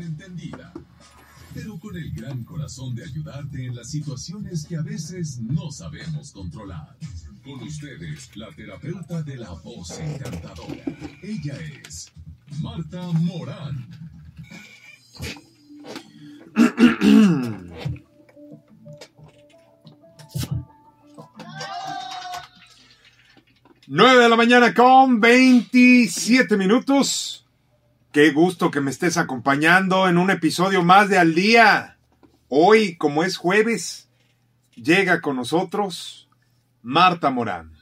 entendida, pero con el gran corazón de ayudarte en las situaciones que a veces no sabemos controlar. Con ustedes, la terapeuta de la voz encantadora. Ella es Marta Morán. 9 de la mañana con 27 minutos. Qué gusto que me estés acompañando en un episodio más de Al Día. Hoy, como es jueves, llega con nosotros Marta Morán.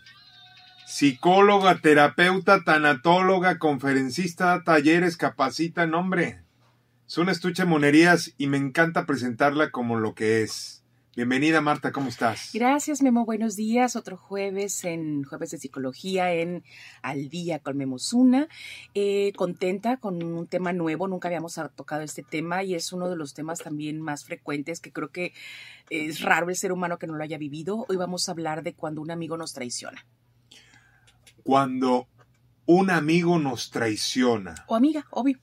Psicóloga, terapeuta, tanatóloga, conferencista, talleres, capacita, nombre. Es una estuche de monerías y me encanta presentarla como lo que es Bienvenida Marta, ¿cómo estás? Gracias Memo, buenos días. Otro jueves en Jueves de Psicología en Al Día con Memosuna. Eh, contenta con un tema nuevo, nunca habíamos tocado este tema y es uno de los temas también más frecuentes que creo que es raro el ser humano que no lo haya vivido. Hoy vamos a hablar de cuando un amigo nos traiciona. Cuando un amigo nos traiciona. O amiga, obvio.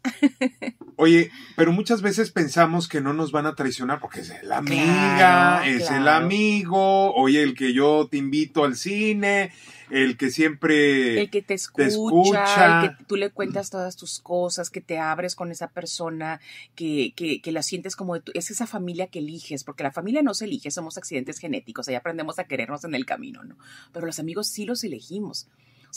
Oye, pero muchas veces pensamos que no nos van a traicionar porque es la amiga, es el amigo, oye, el que yo te invito al cine, el que siempre el que te escucha, el que tú le cuentas todas tus cosas, que te abres con esa persona, que, que, que la sientes como de tu, es esa familia que eliges, porque la familia no se elige, somos accidentes genéticos, ahí aprendemos a querernos en el camino, ¿no? Pero los amigos sí los elegimos.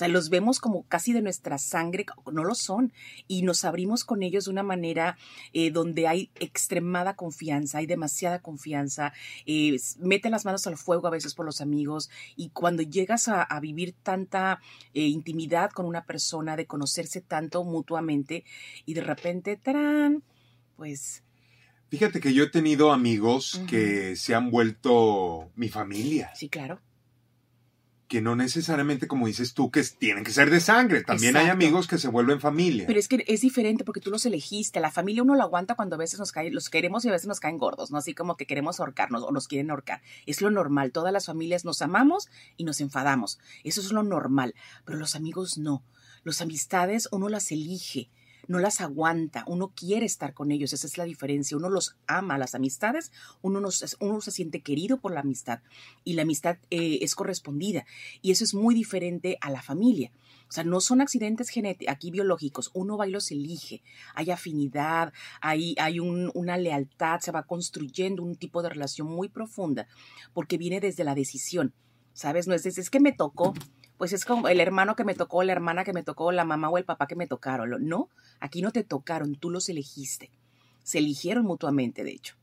O sea, los vemos como casi de nuestra sangre, no lo son, y nos abrimos con ellos de una manera eh, donde hay extremada confianza, hay demasiada confianza, eh, mete las manos al fuego a veces por los amigos, y cuando llegas a, vivir tanta eh, intimidad con una persona, de conocerse tanto mutuamente, y de repente, ¡tarán! Pues... Fíjate que yo he tenido amigos que se han vuelto mi familia. Sí, claro que no necesariamente, como dices tú, que tienen que ser de sangre. También hay amigos que se vuelven familia. Pero es que es diferente porque tú los elegiste. La familia uno lo aguanta cuando a veces nos cae, los queremos y a veces nos caen gordos, ¿no? Así como que queremos ahorcarnos o nos quieren ahorcar. Es lo normal. Todas las familias nos amamos y nos enfadamos. Eso es lo normal. Pero los amigos no. Los amistades uno las elige no las aguanta, uno quiere estar con ellos, esa es la diferencia, uno los ama, las amistades, uno, uno se siente querido por la amistad y la amistad eh, es correspondida y eso es muy diferente a la familia. O sea, no son accidentes genéticos, aquí biológicos, uno va y los elige, hay afinidad, hay, hay una lealtad, se va construyendo un tipo de relación muy profunda porque viene desde la decisión, ¿sabes? No es es que me tocó, pues es como el hermano que me tocó, la hermana que me tocó, la mamá o el papá que me tocaron. No, aquí no te tocaron, tú los elegiste. Se eligieron mutuamente, de hecho.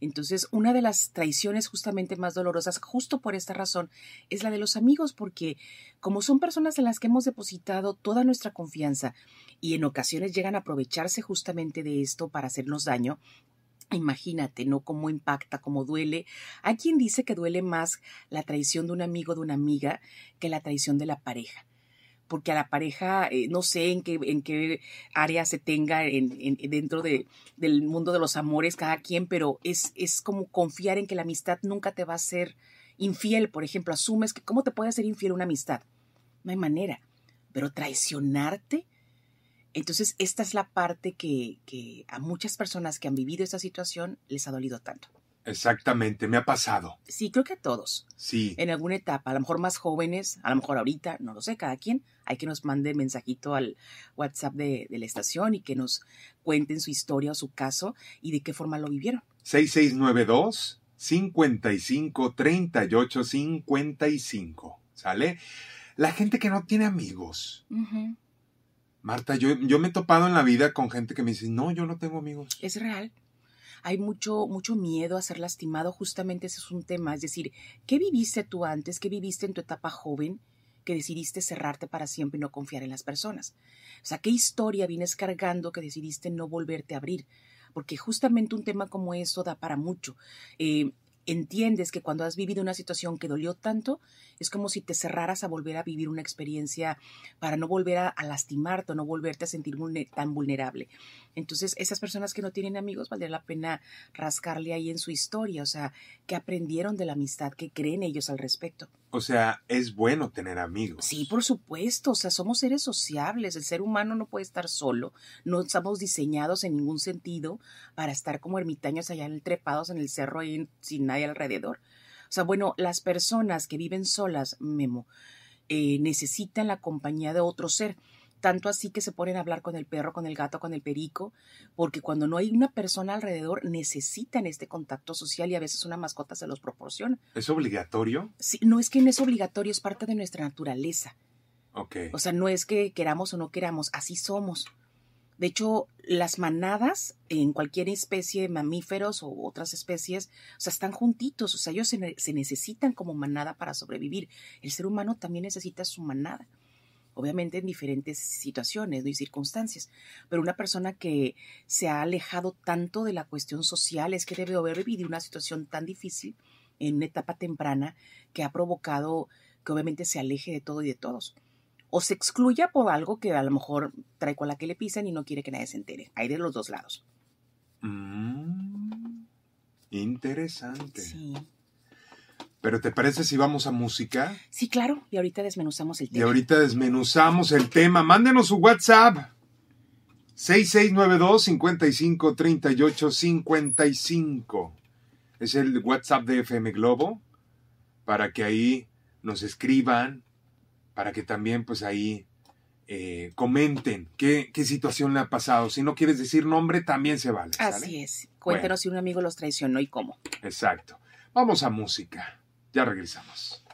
Entonces, una de las traiciones justamente más dolorosas, justo por esta razón, es la de los amigos, porque como son personas en las que hemos depositado toda nuestra confianza y en ocasiones llegan a aprovecharse justamente de esto para hacernos daño, Imagínate, ¿no? Cómo impacta, cómo duele. Hay quien dice que duele más la traición de un amigo, de una amiga, que la traición de la pareja. Porque a la pareja, eh, no sé en qué, en qué área se tenga en, dentro de, del mundo de los amores cada quien, pero es, es como confiar en que la amistad nunca te va a ser infiel. Por ejemplo, asumes que cómo te puede ser infiel una amistad. No hay manera. Pero traicionarte, entonces, esta es la parte que, a muchas personas que han vivido esta situación les ha dolido tanto. Exactamente, me ha pasado. Sí, creo que a todos. Sí. En alguna etapa, a lo mejor más jóvenes, a lo mejor ahorita, no lo sé, cada quien. Hay que nos mande mensajito al WhatsApp de, de la estación y que nos cuenten su historia o su caso y de qué forma lo vivieron. 6692 55 38 55. ¿Sale? La gente que no tiene amigos. Marta, yo, yo me he topado en la vida con gente que me dice, no, yo no tengo amigos. Es real. Hay mucho, mucho miedo a ser lastimado, justamente ese es un tema. Es decir, ¿qué viviste tú antes? ¿Qué viviste en tu etapa joven? que decidiste cerrarte para siempre y no confiar en las personas. O sea, ¿qué historia vienes cargando que decidiste no volverte a abrir? Porque justamente un tema como esto da para mucho. Eh, entiendes que cuando has vivido una situación que dolió tanto, es como si te cerraras a volver a vivir una experiencia para no volver a, lastimarte o no volverte a sentir tan vulnerable. Entonces, esas personas que no tienen amigos, valdría la pena rascarle ahí en su historia, o sea, qué aprendieron de la amistad, qué creen ellos al respecto. O sea, es bueno tener amigos. Sí, por supuesto, o sea, somos seres sociables, el ser humano no puede estar solo, no estamos diseñados en ningún sentido para estar como ermitaños allá trepados en el cerro sin nadie alrededor. O sea, bueno, las personas que viven solas, Memo, eh, necesitan la compañía de otro ser tanto así que se ponen a hablar con el perro, con el gato, con el perico, porque cuando no hay una persona alrededor necesitan este contacto social y a veces una mascota se los proporciona. ¿Es obligatorio? Sí, no es que no es obligatorio, es parte de nuestra naturaleza. Ok. O sea, no es que queramos o no queramos, así somos. De hecho, las manadas en cualquier especie de mamíferos o otras especies, o sea, están juntitos, o sea, ellos se, se necesitan como manada para sobrevivir. El ser humano también necesita su manada obviamente en diferentes situaciones y circunstancias, pero una persona que se ha alejado tanto de la cuestión social es que debe haber vivido una situación tan difícil en una etapa temprana que ha provocado que obviamente se aleje de todo y de todos. O se excluya por algo que a lo mejor trae con la que le pisan y no quiere que nadie se entere. Hay de los dos lados. Mm, interesante. Sí. Pero ¿te parece si vamos a música? Sí, claro. Y ahorita desmenuzamos el tema. Y ahorita desmenuzamos el tema. Mándenos su WhatsApp. 6692 55 38 55. Es el WhatsApp de FM Globo. Para que ahí nos escriban. Para que también pues ahí eh, comenten qué, qué, situación le ha pasado. Si no quieres decir nombre, también se vale. ¿sale? Así es. Cuéntanos bueno. si un amigo los traicionó y cómo. Exacto. Vamos a música. Ya regresamos.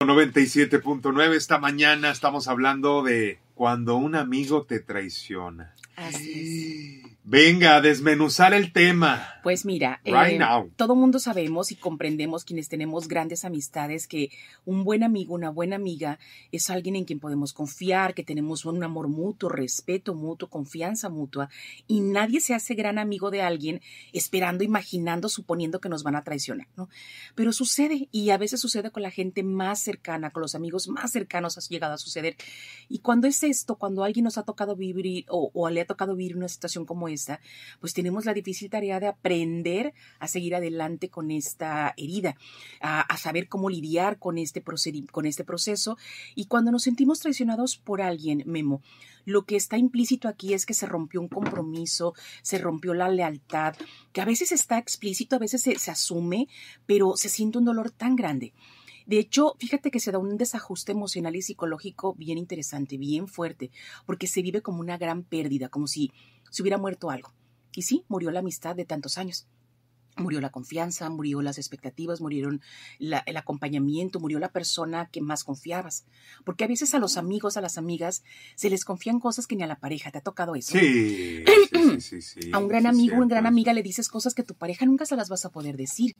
97.9 esta mañana estamos hablando de cuando un amigo te traiciona. Así es. Venga, a desmenuzar el tema. Pues mira, right eh, now. todo mundo sabemos y comprendemos quienes tenemos grandes amistades que un buen amigo, una buena amiga es alguien en quien podemos confiar, que tenemos un amor mutuo, respeto mutuo, confianza mutua y nadie se hace gran amigo de alguien esperando, imaginando, suponiendo que nos van a traicionar, ¿no? Pero sucede y a veces sucede con la gente más cercana, con los amigos más cercanos ha llegado a suceder. Y cuando es esto, cuando alguien nos ha tocado vivir o, o le ha tocado vivir una situación como pues tenemos la difícil tarea de aprender a seguir adelante con esta herida, a, saber cómo lidiar con este, con este proceso. Y cuando nos sentimos traicionados por alguien, Memo, lo que está implícito aquí es que se rompió un compromiso, se rompió la lealtad, que a veces está explícito, a veces se asume, pero se siente un dolor tan grande. De hecho, fíjate que se da un desajuste emocional y psicológico bien interesante, bien fuerte, porque se vive como una gran pérdida, como si se hubiera muerto algo. Y sí, murió la amistad de tantos años. Murió la confianza, murió las expectativas, murieron la, el acompañamiento, murió la persona que más confiabas. Porque a veces a los amigos, a las amigas, se les confían cosas que ni a la pareja. ¿Te ha tocado eso? Sí. sí, sí, sí a un gran amigo, una gran amiga le dices cosas que tu pareja nunca se las vas a poder decir.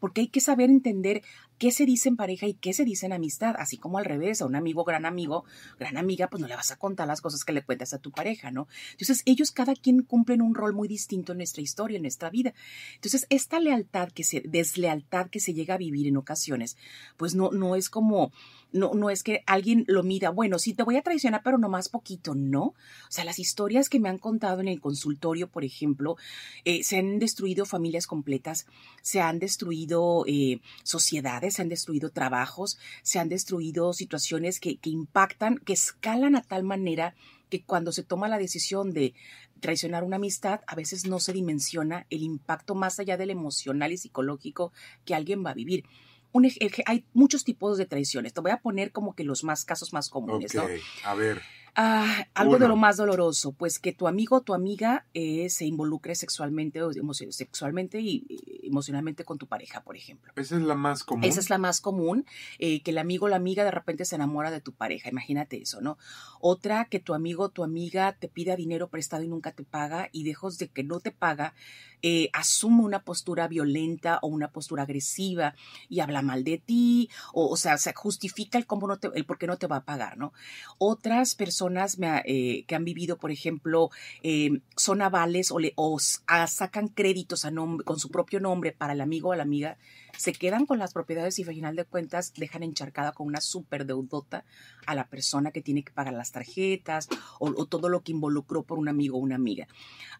Porque hay que saber entender qué se dice en pareja y qué se dice en amistad. Así como al revés, a un amigo, gran amigo, gran amiga, pues no le vas a contar las cosas que le cuentas a tu pareja, ¿no? Entonces, ellos cada quien cumplen un rol muy distinto en nuestra historia, en nuestra vida. Entonces, esta lealtad que se, deslealtad que se llega a vivir en ocasiones, pues no, no es como, no, no es que alguien lo mida, bueno, sí te voy a traicionar, pero no más poquito, no. O sea, las historias que me han contado en el consultorio, por ejemplo, eh, se han destruido familias completas, se han destruido eh, sociedades, se han destruido trabajos, se han destruido situaciones que, que impactan, que escalan a tal manera que cuando se toma la decisión de traicionar una amistad, a veces no se dimensiona el impacto más allá del emocional y psicológico que alguien va a vivir. Un, hay muchos tipos de traiciones. Te voy a poner como que los más casos más comunes, ¿no? a ver. Ah, algo Uno. de lo más doloroso, pues que tu amigo o tu amiga eh, se involucre sexualmente o sexualmente y y emocionalmente con tu pareja, por ejemplo. Esa es la más común. Esa es la más común, eh, que el amigo o la amiga de repente se enamora de tu pareja, imagínate eso, ¿no? Otra, que tu amigo o tu amiga te pida dinero prestado y nunca te paga y dejos de que no te paga, eh, asume una postura violenta o una postura agresiva y habla mal de ti, o, o sea, se justifica el, cómo no te, el por qué no te va a pagar, ¿no? Otras personas me eh, que han vivido, por ejemplo, eh, son avales o, le, o ah, sacan créditos a con su propio nombre para el amigo o la amiga, se quedan con las propiedades y al final de cuentas dejan encharcada con una super deudota a la persona que tiene que pagar las tarjetas o, o todo lo que involucró por un amigo o una amiga.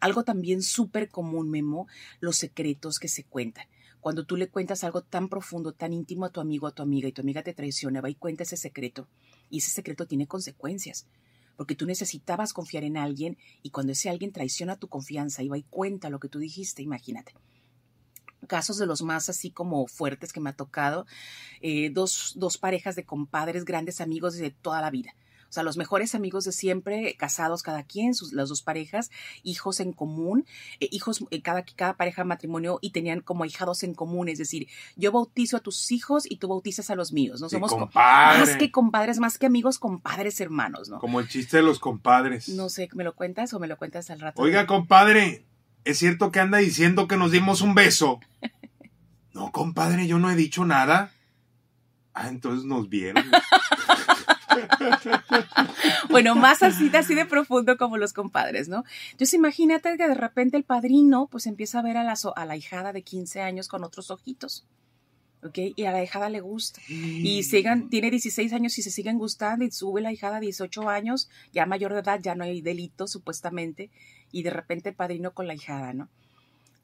Algo también súper común, Memo, los secretos que se cuentan. cuando tú le cuentas algo tan profundo, tan íntimo a tu amigo, a tu amiga, y tu amiga te traiciona, va y cuenta ese secreto. Y ese secreto tiene consecuencias. Porque tú necesitabas confiar en alguien y cuando ese alguien traiciona tu confianza y va y cuenta lo que tú dijiste, imagínate casos de los más así como fuertes que me ha tocado, eh, dos, dos parejas de compadres, grandes amigos de toda la vida. O sea, los mejores amigos de siempre, casados cada quien, sus, las dos parejas, hijos en común, eh, hijos, eh, cada, cada pareja matrimonio y tenían como hijados en común, es decir, yo bautizo a tus hijos y tú bautizas a los míos, ¿no? Somos más que compadres, más que amigos, compadres hermanos, ¿no? Como el chiste de los compadres. No sé, ¿me lo cuentas o me lo cuentas al rato? Oiga, compadre, ¿es cierto que anda diciendo que nos dimos un beso? no, compadre, yo no he dicho nada. Ah, entonces nos vieron. bueno, más así, así de profundo como los compadres, ¿no? Entonces imagínate que de repente el padrino pues empieza a ver a la, a la hijada de 15 años con otros ojitos. ¿ok? Y a la hijada le gusta. Y sigan, tiene 16 años y se siguen gustando y sube la hijada a 18 años, ya mayor de edad, ya no hay delito supuestamente, y de repente el padrino con la hijada, ¿no?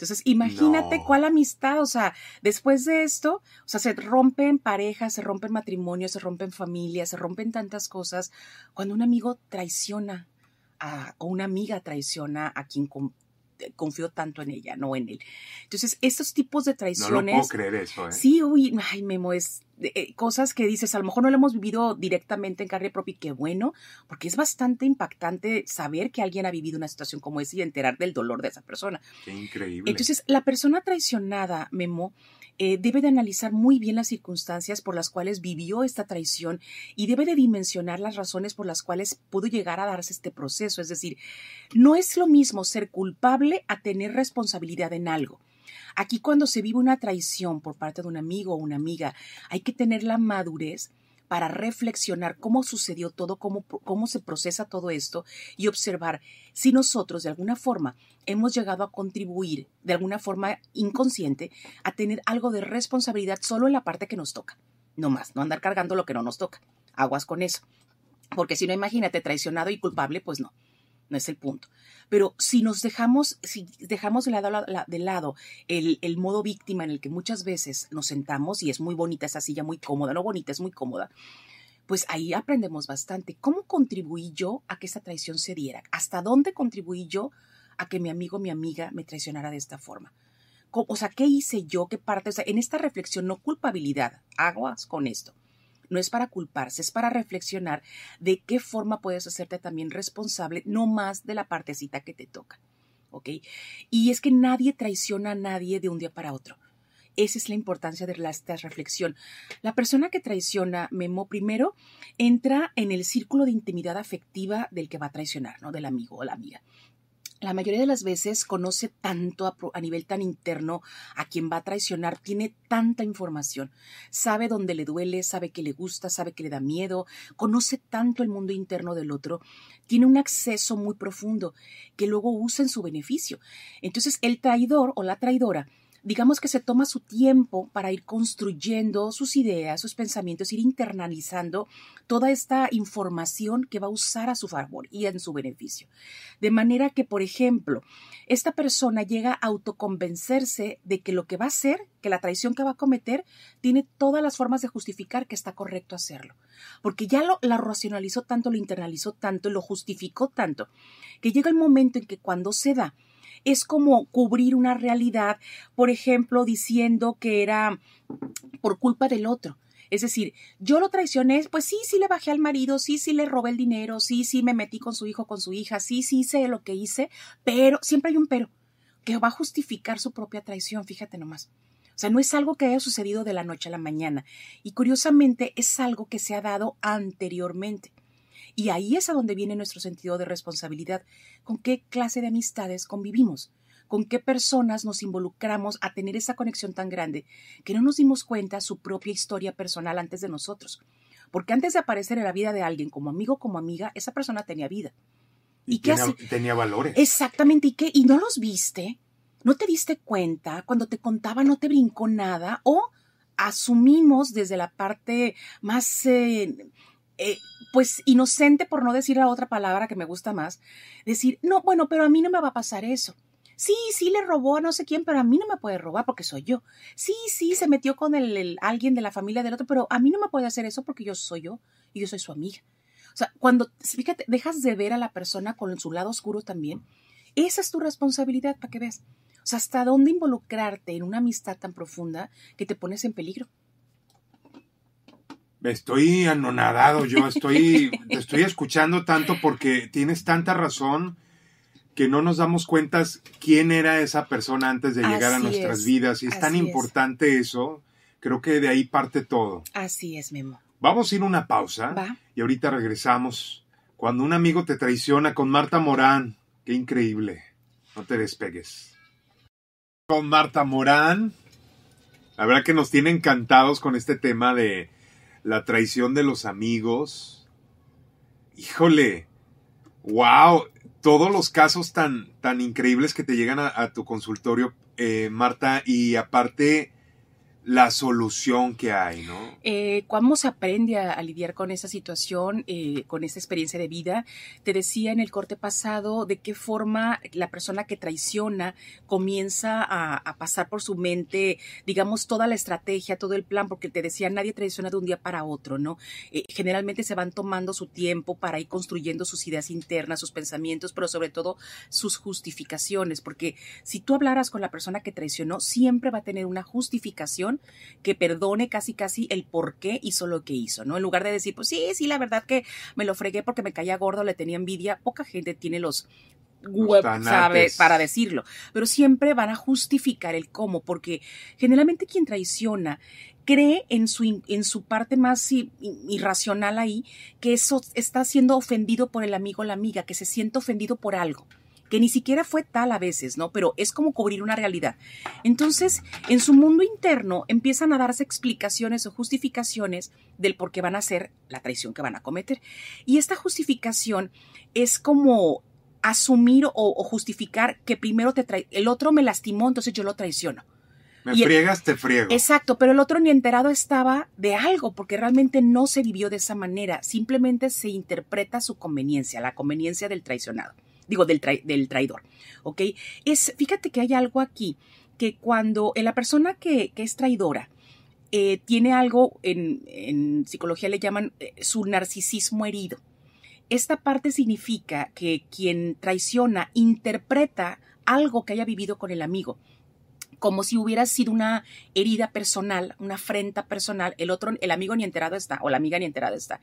Entonces, imagínate cuál amistad, o sea, después de esto, o sea, se rompen parejas, se rompen matrimonios, se rompen familias, se rompen tantas cosas, cuando un amigo traiciona a, o una amiga traiciona a quien confió tanto en ella, no en él. Entonces, estos tipos de traiciones. No puedo creer eso, ¿eh? Sí, uy, ay, Memo, es eh, cosas que dices, a lo mejor no lo hemos vivido directamente en carne propia y qué bueno, porque es bastante impactante saber que alguien ha vivido una situación como esa y enterar del dolor de esa persona. Qué increíble. Entonces, la persona traicionada, Memo, eh, debe de analizar muy bien las circunstancias por las cuales vivió esta traición y debe de dimensionar las razones por las cuales pudo llegar a darse este proceso. Es decir, no es lo mismo ser culpable a tener responsabilidad en algo. Aquí cuando se vive una traición por parte de un amigo o una amiga, hay que tener la madurez para reflexionar cómo sucedió todo, cómo, cómo se procesa todo esto y observar si nosotros de alguna forma hemos llegado a contribuir de alguna forma inconsciente a tener algo de responsabilidad solo en la parte que nos toca. No más, no andar cargando lo que no nos toca. Aguas con eso. Porque si no, imagínate, traicionado y culpable, pues no no es el punto. Pero si nos dejamos, si dejamos de lado, de lado el, el, modo víctima en el que muchas veces nos sentamos, y es muy bonita esa silla, muy cómoda, no bonita, es muy cómoda, pues ahí aprendemos bastante. ¿Cómo contribuí yo a que esa traición se diera? ¿Hasta dónde contribuí yo a que mi amigo, mi amiga me traicionara de esta forma? O sea, ¿qué hice yo? ¿Qué parte? O sea, en esta reflexión, no culpabilidad, aguas con esto no es para culparse, es para reflexionar de qué forma puedes hacerte también responsable, no más de la partecita que te toca. ¿Ok? Y es que nadie traiciona a nadie de un día para otro. Esa es la importancia de esta reflexión. La persona que traiciona, Memo, primero entra en el círculo de intimidad afectiva del que va a traicionar, ¿no? Del amigo o la amiga la mayoría de las veces conoce tanto a, nivel tan interno a quien va a traicionar, tiene tanta información, sabe dónde le duele, sabe que le gusta, sabe que le da miedo, conoce tanto el mundo interno del otro, tiene un acceso muy profundo que luego usa en su beneficio. Entonces el traidor o la traidora digamos que se toma su tiempo para ir construyendo sus ideas, sus pensamientos, ir internalizando toda esta información que va a usar a su favor y en su beneficio. De manera que, por ejemplo, esta persona llega a autoconvencerse de que lo que va a hacer, que la traición que va a cometer, tiene todas las formas de justificar que está correcto hacerlo. Porque ya lo la racionalizó tanto, lo internalizó tanto, lo justificó tanto, que llega el momento en que cuando se da, es como cubrir una realidad, por ejemplo, diciendo que era por culpa del otro. Es decir, yo lo traicioné, pues sí, sí le bajé al marido, sí, sí le robé el dinero, sí, sí me metí con su hijo, con su hija, sí, sí hice lo que hice, pero siempre hay un pero que va a justificar su propia traición, fíjate nomás. O sea, no es algo que haya sucedido de la noche a la mañana. Y curiosamente es algo que se ha dado anteriormente. Y ahí es a donde viene nuestro sentido de responsabilidad. ¿Con qué clase de amistades convivimos? ¿Con qué personas nos involucramos a tener esa conexión tan grande que no nos dimos cuenta su propia historia personal antes de nosotros? Porque antes de aparecer en la vida de alguien como amigo, como amiga, esa persona tenía vida. ¿Y, qué tenía, tenía valores. Exactamente. ¿Y qué? ¿Y no los viste? ¿No te diste cuenta? Cuando te contaba no te brincó nada. O asumimos desde la parte más eh, eh, pues inocente, por no decir la otra palabra que me gusta más, decir, no, bueno, pero a mí no me va a pasar eso. Sí, sí le robó a no sé quién, pero a mí no me puede robar porque soy yo. Sí, sí, se metió con el, alguien de la familia del otro, pero a mí no me puede hacer eso porque yo soy yo y yo soy su amiga. O sea, cuando, fíjate, dejas de ver a la persona con su lado oscuro también, esa es tu responsabilidad para que veas. O sea, hasta dónde involucrarte en una amistad tan profunda que te pones en peligro. Estoy anonadado, yo estoy, te estoy escuchando tanto porque tienes tanta razón que no nos damos cuenta quién era esa persona antes de llegar a nuestras es, vidas. Y es tan es. importante eso. Creo que de ahí parte todo. Así es, Memo. Vamos a ir a una pausa Va. y ahorita regresamos. Cuando un amigo te traiciona con Marta Morán. Qué increíble. No te despegues. Con Marta Morán. La verdad que nos tiene encantados con este tema de la traición de los amigos. Híjole. Wow. Todos los casos tan, tan increíbles que te llegan a, tu consultorio, eh, Marta. Y aparte, la solución que hay, ¿no? Eh, ¿Cómo se aprende a, lidiar con esa situación, eh, con esa experiencia de vida? Te decía en el corte pasado de qué forma la persona que traiciona comienza a, a pasar por su mente, digamos, toda la estrategia, todo el plan, porque te decía, nadie traiciona de un día para otro, ¿no? Eh, generalmente se van tomando su tiempo para ir construyendo sus ideas internas, sus pensamientos, pero sobre todo sus justificaciones, porque si tú hablaras con la persona que traicionó, siempre va a tener una justificación que perdone casi casi el por qué hizo lo que hizo, ¿no? En lugar de decir, pues sí, sí, la verdad que me lo fregué porque me caía gordo, le tenía envidia, poca gente tiene los web, sabe, para decirlo, pero siempre van a justificar el cómo, porque generalmente quien traiciona cree en su, en su parte más irracional ahí, que eso está siendo ofendido por el amigo o la amiga, que se siente ofendido por algo que ni siquiera fue tal a veces, ¿no? Pero es como cubrir una realidad. Entonces, en su mundo interno empiezan a darse explicaciones o justificaciones del por qué van a hacer la traición que van a cometer. Y esta justificación es como asumir o, o justificar que primero te trae, el otro me lastimó, entonces yo lo traiciono. Me Y- friegas, te friego. Exacto, pero el otro ni enterado estaba de algo, porque realmente no se vivió de esa manera, simplemente se interpreta su conveniencia, la conveniencia del traicionado, digo, del, del traidor, ¿ok? Es, fíjate que hay algo aquí, que cuando eh, la persona que, que es traidora eh, tiene algo, en, en psicología le llaman eh, su narcisismo herido. Esta parte significa que quien traiciona interpreta algo que haya vivido con el amigo como si hubiera sido una herida personal, una afrenta personal, el otro, el amigo ni enterado está, o la amiga ni enterada está.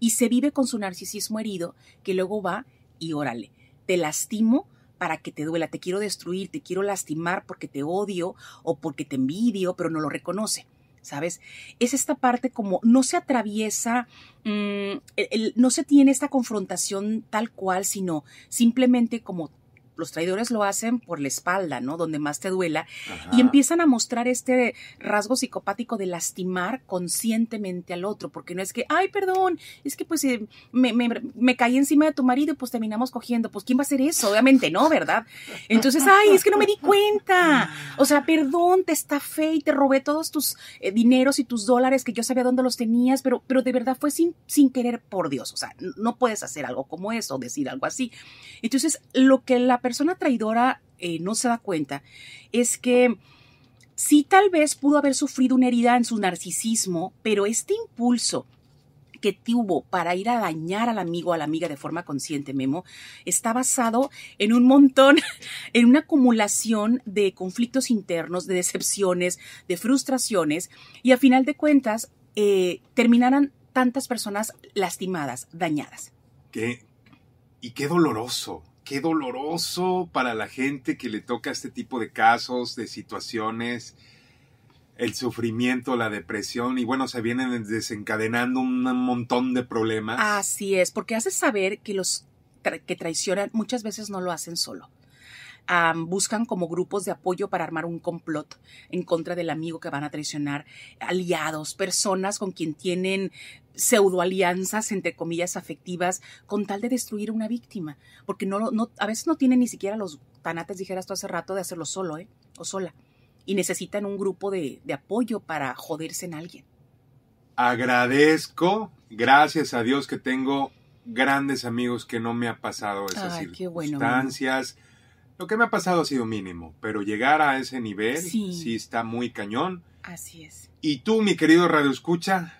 Y se vive con su narcisismo herido, que luego va y órale, te lastimo para que te duela, te quiero destruir, te quiero lastimar porque te odio o porque te envidio, pero no lo reconoce. ¿Sabes? Es esta parte como no se atraviesa, mm, no se tiene esta confrontación tal cual, sino simplemente como los traidores lo hacen por la espalda, ¿no? Donde más te duela, Ajá. y empiezan a mostrar este rasgo psicopático de lastimar conscientemente al otro, porque no es que, ay, perdón, es que pues eh, me, me, me caí encima de tu marido y pues terminamos cogiendo, pues ¿quién va a hacer eso? Obviamente no, ¿verdad? Entonces, ay, es que no me di cuenta, o sea, perdón, te estafé y te robé todos tus eh, dineros y tus dólares que yo sabía dónde los tenías, pero, pero de verdad fue sin, sin querer, por Dios, o sea, no puedes hacer algo como eso, decir algo así. Entonces, lo que la persona traidora eh, no se da cuenta es que sí tal vez pudo haber sufrido una herida en su narcisismo, pero este impulso que tuvo para ir a dañar al amigo o a la amiga de forma consciente, Memo, está basado en un montón, en una acumulación de conflictos internos, de decepciones, de frustraciones, y a final de cuentas eh, terminarán tantas personas lastimadas, dañadas. Qué- y qué doloroso, qué doloroso para la gente que le toca este tipo de casos, de situaciones, el sufrimiento, la depresión, y bueno, se vienen desencadenando un montón de problemas. Así es, porque hace saber que los tra- que traicionan muchas veces no lo hacen solo. Buscan como grupos de apoyo para armar un complot en contra del amigo que van a traicionar, aliados, personas con quien tienen pseudo alianzas, entre comillas, afectivas, con tal de destruir a una víctima, porque no, no, a veces no tienen ni siquiera los tanates, dijeras tú hace rato, de hacerlo solo, ¿eh? O sola. Y necesitan un grupo de, de apoyo para joderse en alguien. Agradezco, gracias a Dios que tengo grandes amigos que no me ha pasado esas Ay, qué bueno, circunstancias. Lo que me ha pasado ha sido mínimo, pero llegar a ese nivel Sí. sí, está muy cañón. Así es. Y tú, mi querido Radio Escucha,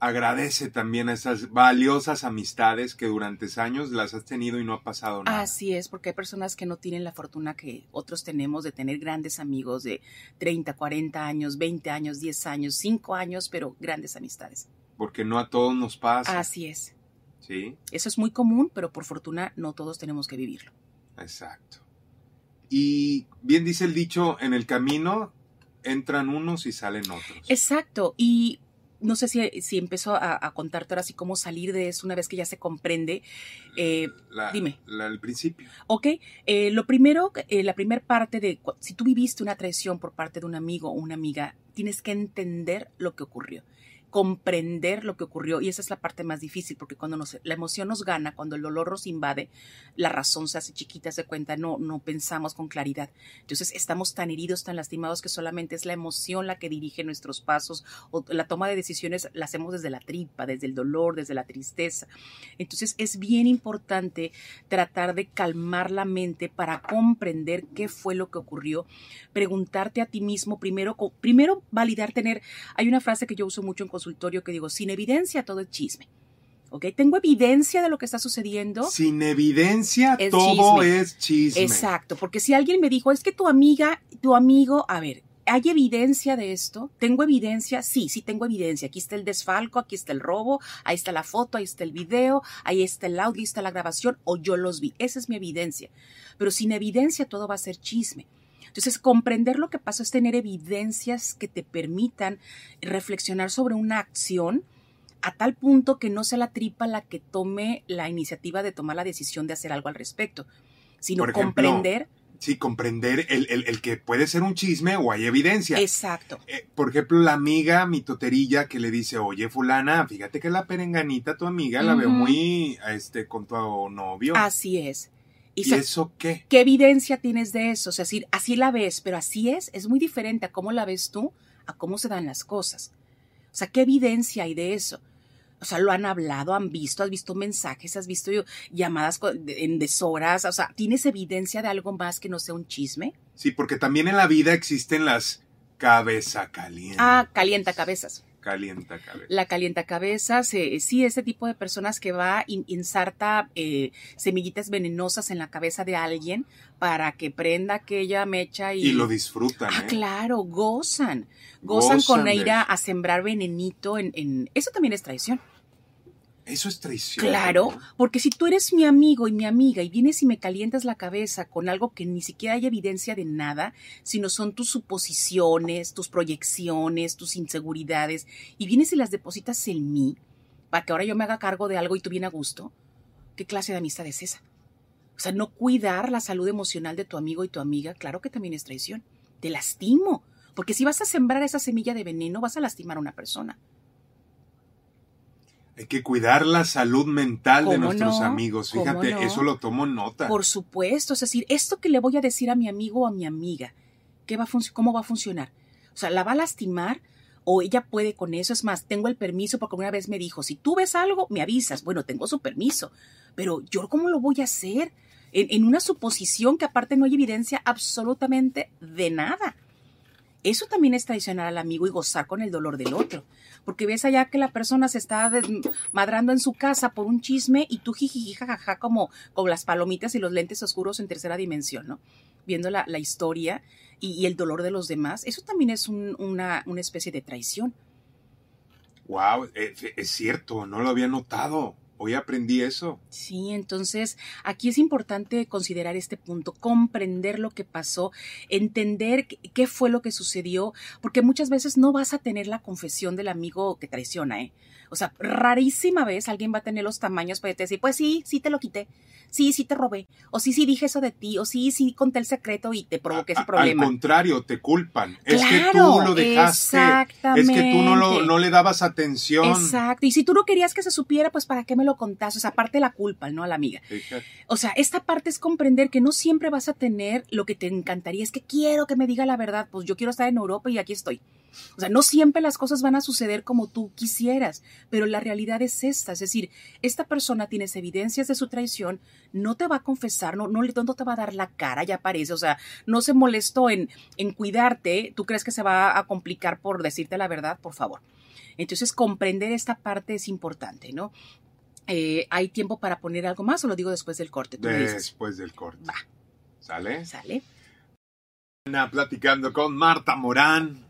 agradece también a esas valiosas amistades que durante años las has tenido y no ha pasado nada. Así es, porque hay personas que no tienen la fortuna que otros tenemos de tener grandes amigos de 30, 40 años, 20 años, 10 años, 5 años, pero grandes amistades. Porque no a todos nos pasa. Así es. Sí, Eso es muy común, pero por fortuna no todos tenemos que vivirlo. exacto. Y bien dice el dicho, en el camino entran unos y salen otros. Exacto, y no sé si, si empezó a, a contarte ahora sí cómo salir de eso una vez que ya se comprende. Eh, La- dime. la- al principio. ok, eh, lo primero, eh, la primera parte de si tú viviste una traición por parte de un amigo o una amiga, tienes que entender lo que ocurrió comprender lo que ocurrió y esa es la parte más difícil porque cuando nos, la emoción nos gana, cuando el dolor nos invade, la razón se hace chiquita, se cuenta, no, no pensamos con claridad. Entonces estamos tan heridos, tan lastimados que solamente es la emoción la que dirige nuestros pasos o la toma de decisiones la hacemos desde la tripa, desde el dolor, desde la tristeza. Entonces es bien importante tratar de calmar la mente para comprender qué fue lo que ocurrió, preguntarte a ti mismo primero, primero validar, tener, hay una frase que yo uso mucho en consultorio que digo, sin evidencia todo es chisme. ¿Ok? Tengo evidencia de lo que está sucediendo. Sin evidencia, Es todo chisme. es chisme. Exacto, porque si alguien me dijo, es que tu amiga, tu amigo, a ver, ¿hay evidencia de esto? ¿Tengo evidencia? Sí, sí tengo evidencia. Aquí está el desfalco, aquí está el robo, ahí está la foto, ahí está el video, ahí está el audio, ahí está la grabación, o yo los vi. Esa es mi evidencia. Pero sin evidencia todo va a ser chisme. Entonces, comprender lo que pasó es tener evidencias que te permitan reflexionar sobre una acción a tal punto que no sea la tripa la que tome la iniciativa de tomar la decisión de hacer algo al respecto, sino ejemplo, comprender. Sí, comprender el, el- el que puede ser un chisme o hay evidencia. Exacto. Eh, por ejemplo, la amiga mitoterilla que le dice, oye, fulana, fíjate que la perenganita, tu amiga, la veo Ujú. muy este, con tu novio. Así es. Y ¿Y sa- eso qué? ¿Qué evidencia tienes de eso? O sea, si así la ves, pero así es, es muy diferente a cómo la ves tú, a cómo se dan las cosas. O sea, ¿qué evidencia hay de eso? O sea, lo han hablado, han visto, has visto mensajes, has visto llamadas en deshoras, o sea, ¿tienes evidencia de algo más que no sea un chisme? Sí, porque también en la vida existen las cabeza caliente. Ah, calienta cabezas. Calienta cabeza. La calienta cabezas, eh, sí, ese tipo de personas que va, in- inserta eh, semillitas venenosas en la cabeza de alguien para que prenda aquella mecha y, Y lo disfrutan, Ah, ¿eh? claro, gozan. Gozan, Gozan con de ir a, a sembrar venenito en, en- Eso también es traición. Eso es traición. Claro, porque si tú eres mi amigo y mi amiga y vienes y me calientas la cabeza con algo que ni siquiera hay evidencia de nada, sino son tus suposiciones, tus proyecciones, tus inseguridades, y vienes y las depositas en mí para que ahora yo me haga cargo de algo y tú bien a gusto, ¿qué clase de amistad es esa? O sea, no cuidar la salud emocional de tu amigo y tu amiga, claro que también es traición. Te lastimo, porque si vas a sembrar esa semilla de veneno, vas a lastimar a una persona. Hay que cuidar la salud mental de ¿Cómo nuestros no? amigos. ¿Cómo Fíjate, no? eso lo tomo nota. Por supuesto, es decir, esto que le voy a decir a mi amigo o a mi amiga, ¿qué va a ¿cómo va a funcionar? O sea, ¿la va a lastimar o ella puede con eso? Es más, tengo el permiso porque una vez me dijo, si tú ves algo, me avisas. Bueno, tengo su permiso, pero yo cómo lo voy a hacer? En, en una suposición que aparte no hay evidencia absolutamente de nada. Eso también es traicionar al amigo y gozar con el dolor del otro. Porque ves allá que la persona se está desmadrando en su casa por un chisme y tú jijiji jajaja como con las palomitas y los lentes oscuros en tercera dimensión, ¿no? Viendo la, historia y, el dolor de los demás. Eso también es un- una, una especie de traición. Wow, es cierto, no lo había notado. Hoy aprendí eso. Sí, entonces aquí es importante considerar este punto, comprender lo que pasó, entender qué- fue lo que sucedió, porque muchas veces no vas a tener la confesión del amigo que traiciona, ¿eh? O sea, rarísima vez alguien va a tener los tamaños para decir, pues sí, sí te lo quité, sí, sí te robé, o sí, sí dije eso de ti, o sí, sí conté el secreto y te provoqué ese problema. Al contrario, te culpan. es que tú lo dejaste. Es que tú no, lo, exactamente. no le dabas atención. Exacto, y si tú no querías que se supiera, pues ¿para qué me lo contaste? O sea, aparte la culpa, ¿no? A la amiga. O sea, esta parte es comprender que no siempre vas a tener lo que te encantaría. Es que quiero que me diga la verdad. Pues yo quiero estar en Europa y aquí estoy. O sea, no siempre las cosas van a suceder como tú quisieras, pero la realidad es esta. Es decir, esta persona tienes evidencias de su traición, no te va a confesar, no, no, no te va a dar la cara, ya parece. O sea, no se molestó en, en cuidarte. ¿Tú crees que se va a complicar por decirte la verdad? Por favor. Entonces, comprender esta parte es importante, ¿no? Eh, ¿Hay tiempo para poner algo más o lo digo después del corte? después del corte. Va. ¿Sale? Sale. Platicando con Marta Morán.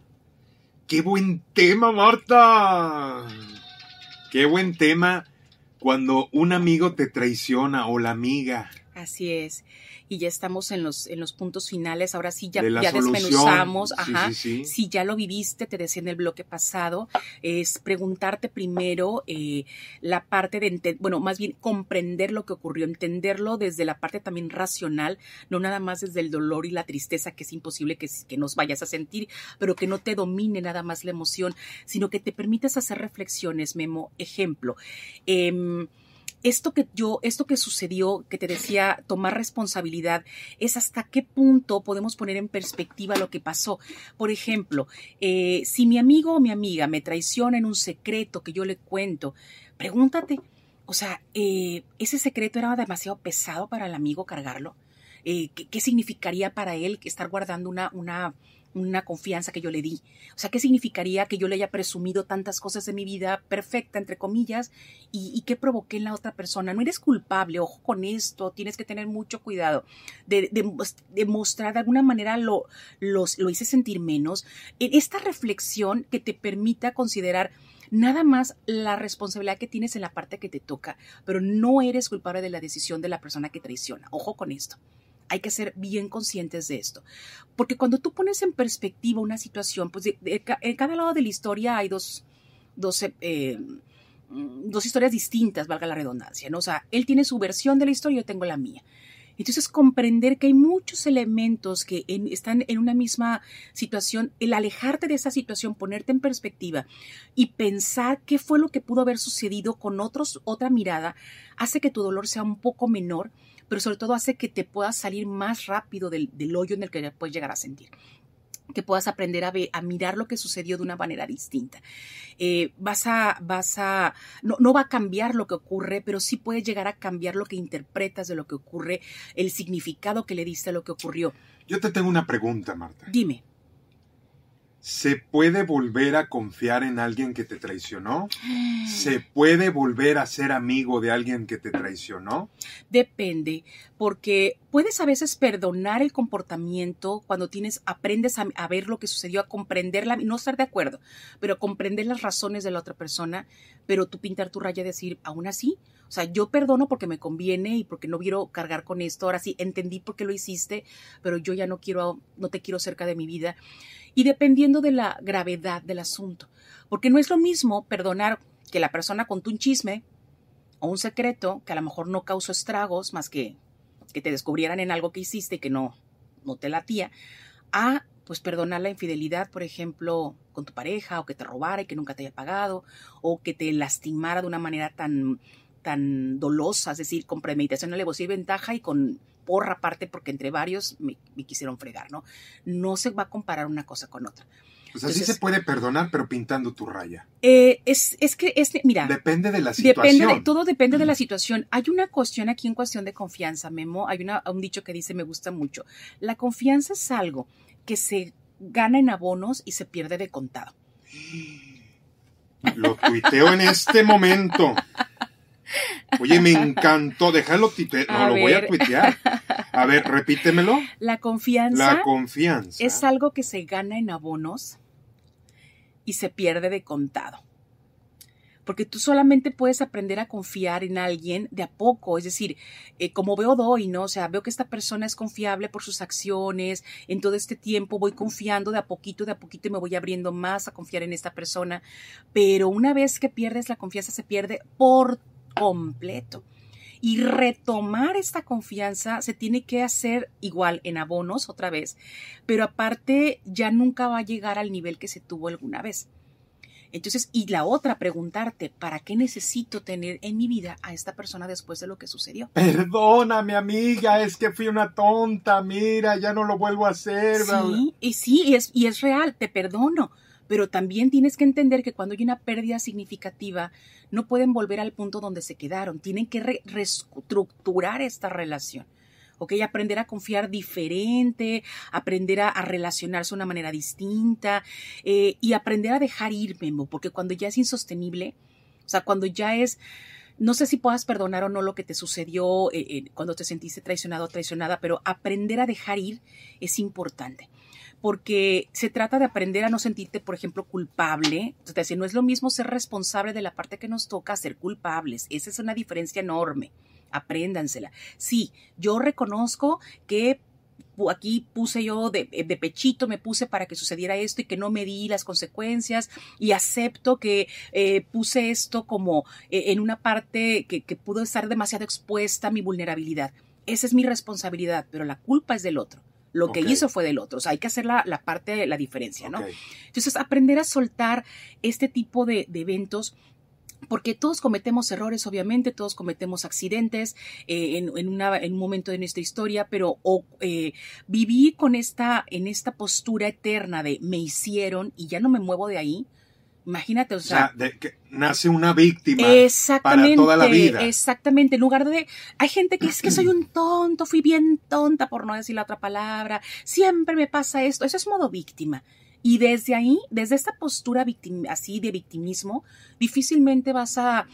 ¡Qué buen tema, Marta! ¡Qué buen tema cuando un amigo te traiciona o la amiga! Así es y ya estamos en los, en los puntos finales. Ahora sí ya, ya desmenuzamos, ajá. Si ya lo viviste, te decía en el bloque pasado, es preguntarte primero eh, la parte de, bueno, más bien comprender lo que ocurrió, entenderlo desde la parte también racional, no nada más desde el dolor y la tristeza, que es imposible que, que nos vayas a sentir, pero que no te domine nada más la emoción, sino que te permitas hacer reflexiones, Memo. Ejemplo, eh, esto que yo, esto que sucedió, que te decía, tomar responsabilidad, es hasta qué punto podemos poner en perspectiva lo que pasó. Por ejemplo, eh, si mi amigo o mi amiga me traiciona en un secreto que yo le cuento, pregúntate, o sea, eh, ¿ese secreto era demasiado pesado para el amigo cargarlo? Eh, ¿qué, ¿qué, significaría para él estar guardando una, una una confianza que yo le di. O sea, ¿qué significaría que yo le haya presumido tantas cosas de mi vida perfecta, entre comillas, y, qué provoqué en la otra persona? No eres culpable, ojo con esto, tienes que tener mucho cuidado de, de, mostrar de alguna manera lo, los, lo hice sentir menos. En esta reflexión que te permita considerar nada más la responsabilidad que tienes en la parte que te toca, pero no eres culpable de la decisión de la persona que traiciona. Ojo con esto hay que ser bien conscientes de esto. Porque cuando tú pones en perspectiva una situación, pues en cada lado de la historia hay dos, dos, eh, dos historias distintas, valga la redundancia, ¿no? O sea, él tiene su versión de la historia, yo tengo la mía. Entonces, comprender que hay muchos elementos que están en una misma situación, el alejarte de esa situación, ponerte en perspectiva y pensar qué fue lo que pudo haber sucedido con otros, otra mirada, hace que tu dolor sea un poco menor pero sobre todo hace que te puedas salir más rápido del, hoyo en el que puedes llegar a sentir que puedas aprender a, ver, a mirar lo que sucedió de una manera distinta. Eh, vas a, vas a, no, no, va a cambiar lo que ocurre, pero sí puede llegar a cambiar lo que interpretas de lo que ocurre, el significado que le diste a lo que ocurrió. Yo te tengo una pregunta, Marta. Dime. ¿Se puede volver a confiar en alguien que te traicionó? ¿Se puede volver a ser amigo de alguien que te traicionó? Depende, porque puedes a veces perdonar el comportamiento cuando tienes, aprendes a, ver lo que sucedió, a comprenderla, no estar de acuerdo, pero comprender las razones de la otra persona, pero tú pintar tu raya y decir, aún así, o sea, yo perdono porque me conviene y porque no quiero cargar con esto. Ahora sí, entendí por qué lo hiciste, pero yo ya no quiero, no te quiero cerca de mi vida y dependiendo de la gravedad del asunto. Porque no es lo mismo perdonar que la persona contó un chisme o un secreto que a lo mejor no causó estragos más que que te descubrieran en algo que hiciste que no, no te latía, a pues perdonar la infidelidad, por ejemplo, con tu pareja, o que te robara y que nunca te haya pagado, o que te lastimara de una manera tan, tan dolosa, es decir, con premeditación, alevosía y ventaja y con porra aparte porque entre varios me, quisieron fregar, ¿no? No se va a comparar una cosa con otra. Pues así se puede perdonar, pero pintando tu raya. Eh, es, es, que, es, mira. Depende de la situación. Depende todo depende de la situación. Hay una cuestión aquí en cuestión de confianza, Memo. Hay una, un dicho que dice, me gusta mucho. La confianza es algo que se gana en abonos y se pierde de contado. Lo tuiteo en este momento. Oye, me encantó, déjalo, no, lo voy a tuitear. A ver, repítemelo. La confianza. La confianza. Es algo que se gana en abonos y se pierde de contado. Porque tú solamente puedes aprender a confiar en alguien de a poco, es decir, eh, como veo doy, ¿no? O sea, veo que esta persona es confiable por sus acciones, en todo este tiempo voy confiando de a poquito, de a poquito y me voy abriendo más a confiar en esta persona, pero una vez que pierdes la confianza se pierde por completo. Y retomar esta confianza se tiene que hacer igual en abonos otra vez, pero aparte ya nunca va a llegar al nivel que se tuvo alguna vez. Entonces, y la otra, preguntarte, ¿para qué necesito tener en mi vida a esta persona después de lo que sucedió? Perdóname, amiga, es que fui una tonta, mira, ya no lo vuelvo a hacer. Sí, y sí, y es, y es real, te perdono, pero también tienes que entender que cuando hay una pérdida significativa, no pueden volver al punto donde se quedaron, tienen que reestructurar esta relación. ¿ok? Aprender a confiar diferente, aprender a, relacionarse de una manera distinta eh, y aprender a dejar ir, Memo, porque cuando ya es insostenible, o sea, cuando ya es, no sé si puedas perdonar o no lo que te sucedió eh, eh, cuando te sentiste traicionado o traicionada, pero aprender a dejar ir es importante porque se trata de aprender a no sentirte, por ejemplo, culpable. Es decir, no es lo mismo ser responsable de la parte que nos toca ser culpables. Esa es una diferencia enorme apréndansela. Sí, yo reconozco que aquí puse yo de, pechito, me puse para que sucediera esto y que no me di las consecuencias y acepto que eh, puse esto como eh, en una parte que, pudo estar demasiado expuesta a mi vulnerabilidad. Esa es mi responsabilidad, pero la culpa es del otro. Lo que hizo fue del otro. O sea, hay que hacer la, parte de la diferencia, ¿no? Entonces, aprender a soltar este tipo de, de eventos porque todos cometemos errores, obviamente, todos cometemos accidentes eh, en, un momento de nuestra historia, pero eh, vivir con esta, en esta postura eterna de me hicieron y ya no me muevo de ahí, Imagínate, o sea, de que nace una víctima para toda la vida. Exactamente, en lugar de hay gente que es que soy un tonto, fui bien tonta por no decir la otra palabra, siempre me pasa esto, eso es modo víctima. Y desde ahí, desde esta postura así de victimismo, difícilmente vas a,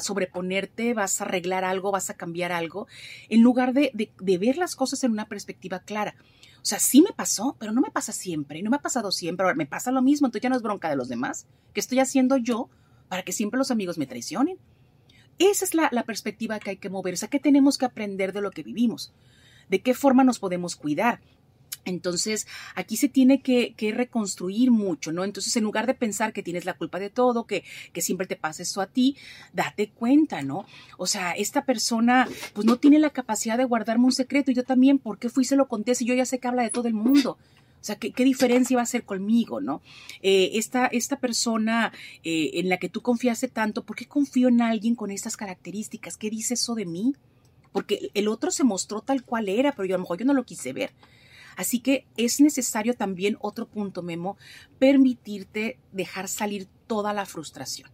sobreponerte, vas a arreglar algo, vas a cambiar algo, en lugar de, de, ver las cosas en una perspectiva clara. O sea, sí me pasó, pero no me pasa siempre, no me ha pasado siempre, ahora me pasa lo mismo, entonces ya no es bronca de los demás. ¿Qué estoy haciendo yo para que siempre los amigos me traicionen? Esa es la, la perspectiva que hay que mover, o sea, ¿qué tenemos que aprender de lo que vivimos? ¿De qué forma nos podemos cuidar? Entonces, aquí se tiene que, reconstruir mucho, ¿no? Entonces, en lugar de pensar que tienes la culpa de todo, que, que siempre te pasa esto a ti, date cuenta, ¿no? O sea, esta persona, pues no tiene la capacidad de guardarme un secreto y yo también, ¿por qué fui y se lo conté si yo ya sé que habla de todo el mundo? O sea, ¿qué, diferencia va a hacer conmigo, no? Eh, esta, esta, persona eh, en la que tú confiaste tanto, ¿por qué confío en alguien con estas características? ¿Qué dice eso de mí? Porque el otro se mostró tal cual era, pero yo a lo mejor yo no lo quise ver. Así que es necesario también, otro punto, Memo, permitirte dejar salir toda la frustración.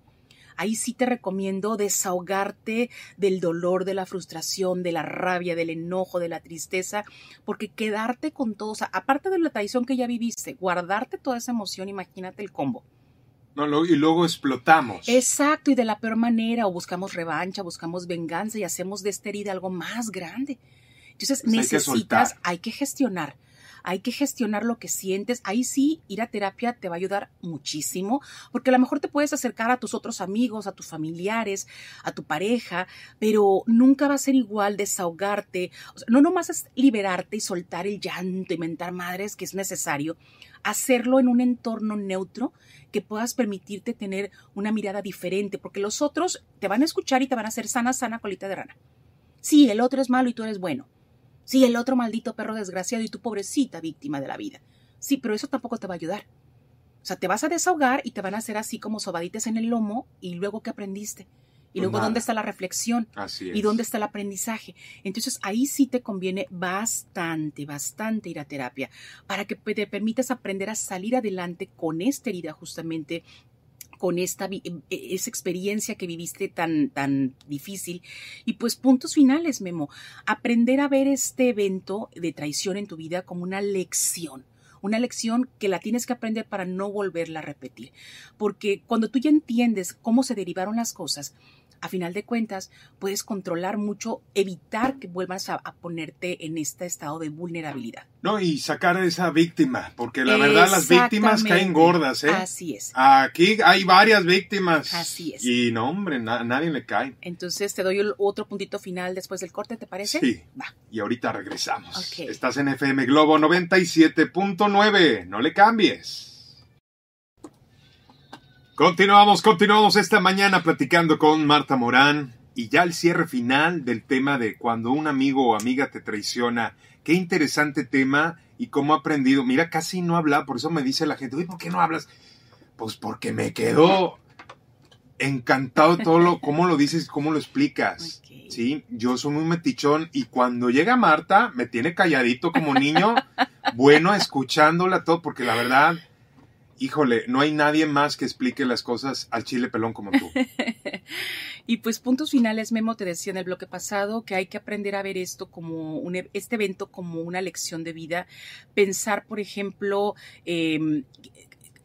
Ahí sí te recomiendo desahogarte del dolor, de la frustración, de la rabia, del enojo, de la tristeza, porque quedarte con todo, o sea, aparte de la traición que ya viviste, guardarte toda esa emoción, imagínate el combo. No, y luego explotamos. Exacto, y de la peor manera, o buscamos revancha, buscamos venganza y hacemos de esta herida algo más grande. Entonces pues necesitas, hay que gestionar hay que gestionar lo que sientes. Ahí sí, ir a terapia te va a ayudar muchísimo, porque a lo mejor te puedes acercar a tus otros amigos, a tus familiares, a tu pareja, pero nunca va a ser igual desahogarte. no nomás es liberarte y soltar el llanto y mentar madres, que es necesario, hacerlo en un entorno neutro que puedas permitirte tener una mirada diferente, porque los otros te van a escuchar y te van a hacer sana, sana colita de rana. Sí, el otro es malo y tú eres bueno. Sí, el otro maldito perro desgraciado y tu pobrecita víctima de la vida. Sí, pero eso tampoco te va a ayudar. O sea, te vas a desahogar y te van a hacer así como sobadites en el lomo y luego ¿qué aprendiste? Y luego, ¿dónde está la reflexión? Así ¿Y dónde está el aprendizaje? Entonces, ahí sí te conviene bastante, bastante ir a terapia para que te permitas aprender a salir adelante con esta herida justamente con esta e, esa experiencia que viviste tan tan difícil. Y pues puntos finales Memo. Aprender a ver este evento de traición en tu vida como una lección una lección que la tienes que aprender para no volverla a repetir. Porque cuando tú ya entiendes cómo se derivaron las cosas a final de cuentas puedes controlar mucho, evitar que vuelvas a, ponerte en este estado de vulnerabilidad. No, y sacar a esa víctima, porque la verdad las víctimas caen gordas, ¿eh? Así es. Aquí hay varias víctimas. Así es. Y no, hombre, nadie le cae. Entonces te doy otro puntito final después del corte, ¿te parece? Sí. Va. Y ahorita regresamos. Estás en FM Globo 97.9, no le cambies. Continuamos, continuamos esta mañana platicando con Marta Morán y ya el cierre final del tema de cuando un amigo o amiga te traiciona. Qué interesante tema y cómo ha aprendido. Mira, casi no habla, por eso me dice la gente, uy, ¿por qué no hablas? Pues porque me quedó encantado todo lo, cómo lo dices, cómo lo explicas. Sí, yo soy muy metichón y cuando llega Marta me tiene calladito como niño, bueno, escuchándola todo, porque la verdad híjole, no hay nadie más que explique las cosas al chile pelón como tú. y pues puntos finales, Memo, te decía en el bloque pasado que hay que aprender a ver esto como un, e, este evento como una lección de vida. Pensar, por ejemplo, eh,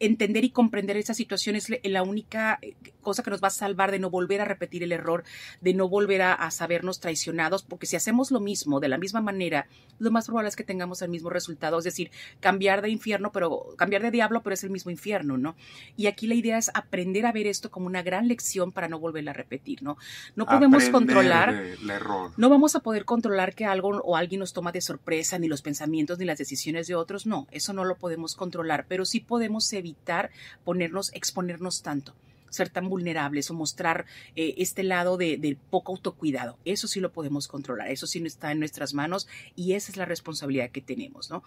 entender y comprender esa situación es la única cosa que nos va a salvar de no volver a repetir el error, de no volver a, sabernos traicionados, porque si hacemos lo mismo de la misma manera, lo más probable es que tengamos el mismo resultado, es decir, cambiar de infierno, pero cambiar de diablo, pero es el mismo infierno, ¿no? Y aquí la idea es aprender a ver esto como una gran lección para no volverla a repetir, ¿no? No podemos controlar, el error. no vamos a poder controlar que algo o alguien nos toma de sorpresa, ni los pensamientos ni las decisiones de otros, no, eso no lo podemos controlar, pero sí podemos evitar evitar ponernos, exponernos tanto ser tan vulnerables o mostrar eh, este lado de, poco autocuidado. Eso sí lo podemos controlar, eso sí está en nuestras manos y esa es la responsabilidad que tenemos, ¿no?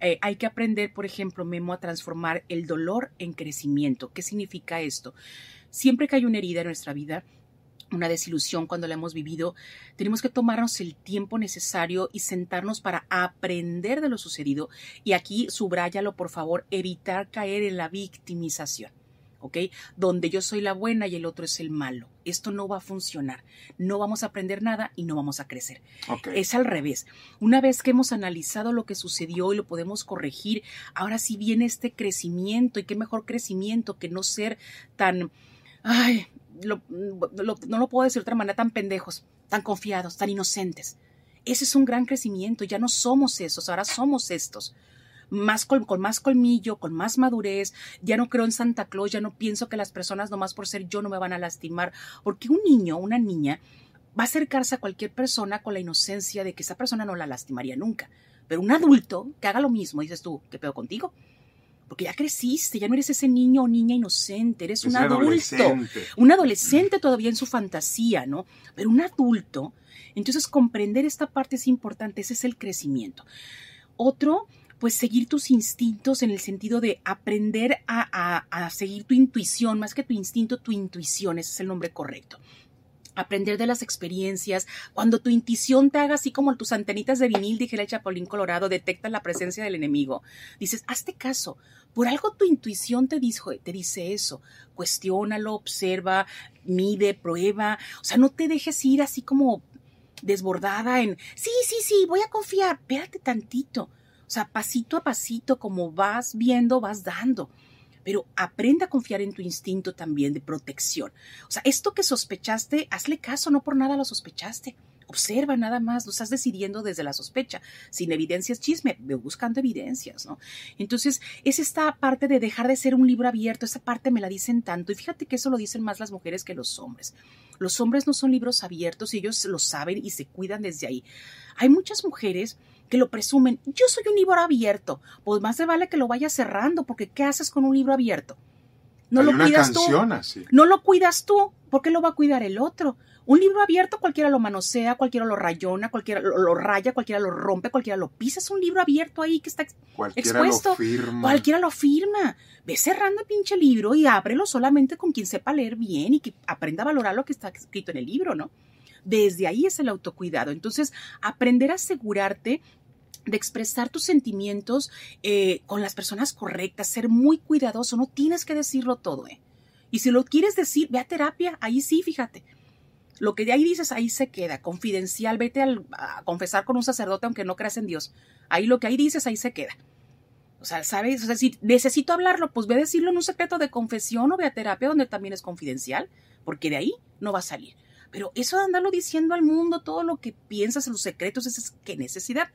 Eh, hay que aprender, por ejemplo, Memo, a transformar el dolor en crecimiento. ¿Qué significa esto? Siempre que hay una herida en nuestra vida, una desilusión cuando la hemos vivido, tenemos que tomarnos el tiempo necesario y sentarnos para aprender de lo sucedido. Y aquí, subráyalo, por favor, evitar caer en la victimización. ¿Ok? Donde yo soy la buena y el otro es el malo. Esto no va a funcionar. No vamos a aprender nada y no vamos a crecer. Es al revés. Una vez que hemos analizado lo que sucedió y lo podemos corregir, ahora sí viene este crecimiento y qué mejor crecimiento que no ser tan, ay, no lo puedo decir de otra manera, tan pendejos, tan confiados, tan inocentes. Ese es un gran crecimiento, ya no somos esos, ahora somos estos. Más con más colmillo, con más madurez, ya no creo en Santa Claus, ya no pienso que las personas nomás por ser yo no me van a lastimar, porque un niño, una niña, va a acercarse a cualquier persona con la inocencia de que esa persona no la lastimaría nunca. Pero un adulto que haga lo mismo, dices tú, ¿qué pedo contigo? porque ya creciste, ya no eres ese niño o niña inocente, eres un adulto, un adolescente todavía en su fantasía, ¿no? Pero un adulto, entonces comprender esta parte es importante, ese es el crecimiento. Otro, pues seguir tus instintos en el sentido de aprender a, a seguir tu intuición, más que tu instinto, tu intuición, ese es el nombre correcto. Aprender de las experiencias, cuando tu intuición te haga así como tus antenitas de vinil, dije el Chapulín Colorado, detecta la presencia del enemigo, dices, hazte caso, por algo tu intuición te, dice, te dice eso, cuestiónalo, observa, mide, prueba, o sea, no te dejes ir así como desbordada en, sí, sí, sí, voy a confiar, espérate tantito, o sea, pasito a pasito, como vas viendo, vas dando pero aprende a confiar en tu instinto también de protección. O sea, esto que sospechaste, hazle caso, no por nada lo sospechaste. Observa nada más, lo estás decidiendo desde la sospecha. Sin evidencias, chisme, buscando evidencias, ¿no? Entonces, es esta parte de dejar de ser un libro abierto, esa parte me la dicen tanto, y fíjate que eso lo dicen más las mujeres que los hombres. Los hombres no son libros abiertos y ellos lo saben y se cuidan desde ahí. Hay muchas mujeres que lo presumen. Yo soy un libro abierto. Pues más se vale que lo vayas cerrando, porque ¿qué haces con un libro abierto? No lo cuidas tú. No lo cuidas tú, ¿por qué lo va a cuidar el otro? Un libro abierto cualquiera lo manosea, cualquiera lo rayona, cualquiera lo, raya, cualquiera lo rompe, cualquiera lo pisa. Es un libro abierto ahí que está cualquiera expuesto. Lo firma. Cualquiera lo firma. Ve cerrando el pinche libro y ábrelo solamente con quien sepa leer bien y que aprenda a valorar lo que está escrito en el libro, ¿no? Desde ahí es el autocuidado. Entonces, aprender a asegurarte de expresar tus sentimientos eh, con las personas correctas, ser muy cuidadoso, no tienes que decirlo todo, ¿eh? Y si lo quieres decir, ve a terapia, ahí sí, fíjate. Lo que de ahí dices, ahí se queda, confidencial, vete a confesar con un sacerdote aunque no creas en Dios. Ahí lo que ahí dices, ahí se queda. O sea, ¿sabes? O sea, si necesito hablarlo, pues ve a decirlo en un secreto de confesión o ve a terapia donde también es confidencial, porque de ahí no va a salir. Pero eso de andarlo diciendo al mundo, todo lo que piensas en los secretos, es qué necesidad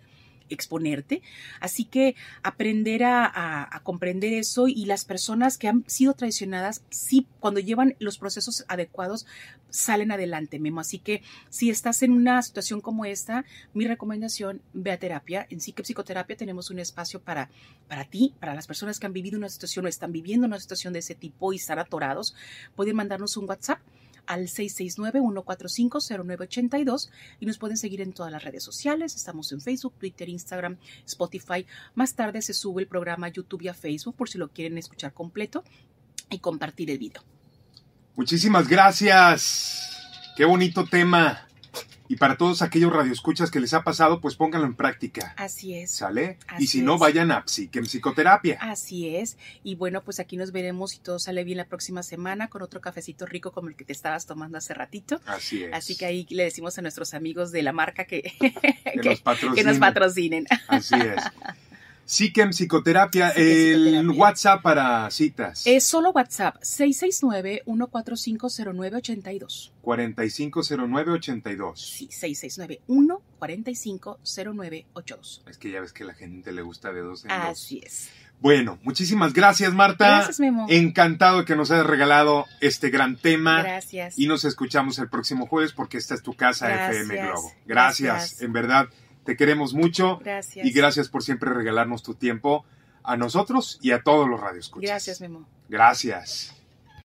exponerte. Así que aprender a, comprender eso y las personas que han sido traicionadas, sí, cuando llevan los procesos adecuados, salen adelante, Memo. Así que si estás en una situación como esta, mi recomendación, ve a terapia. En Psique Psicoterapia tenemos un espacio para, para ti, para las personas que han vivido una situación o están viviendo una situación de ese tipo y están atorados. Pueden mandarnos un WhatsApp al 669-145-0982 y nos pueden seguir en todas las redes sociales. Estamos en Facebook, Twitter, Instagram, Spotify. Más tarde se sube el programa YouTube y a Facebook por si lo quieren escuchar completo y compartir el video. Muchísimas gracias. Qué bonito tema. Y para todos aquellos radioescuchas que les ha pasado, pues pónganlo en práctica. Así es. ¿Sale? Así y si no, vayan a Psique en Psicoterapia. Así es. Y bueno, pues aquí nos veremos si todo sale bien la próxima semana con otro cafecito rico como el que te estabas tomando hace ratito. Así es. Así que ahí le decimos a nuestros amigos de la marca que, que, que- nos patrocinen. que nos patrocinen. Así es. Psiquem Psicoterapia, el Psicoterapia. WhatsApp para citas. Es solo WhatsApp 669-145-0982. 450982. Sí, 669-145-0982. Es que ya ves que a la gente le gusta de dos en dos. Así es. Bueno, muchísimas gracias, Marta. Gracias, Memo. Encantado de que nos hayas regalado este gran tema. Gracias. Y nos escuchamos el próximo jueves porque esta es tu casa Gracias, FM Globo. Gracias, gracias. en verdad, te queremos mucho. Gracias. Y gracias por siempre regalarnos tu tiempo a nosotros y a todos los radioescuchas. Gracias, Memo. Gracias.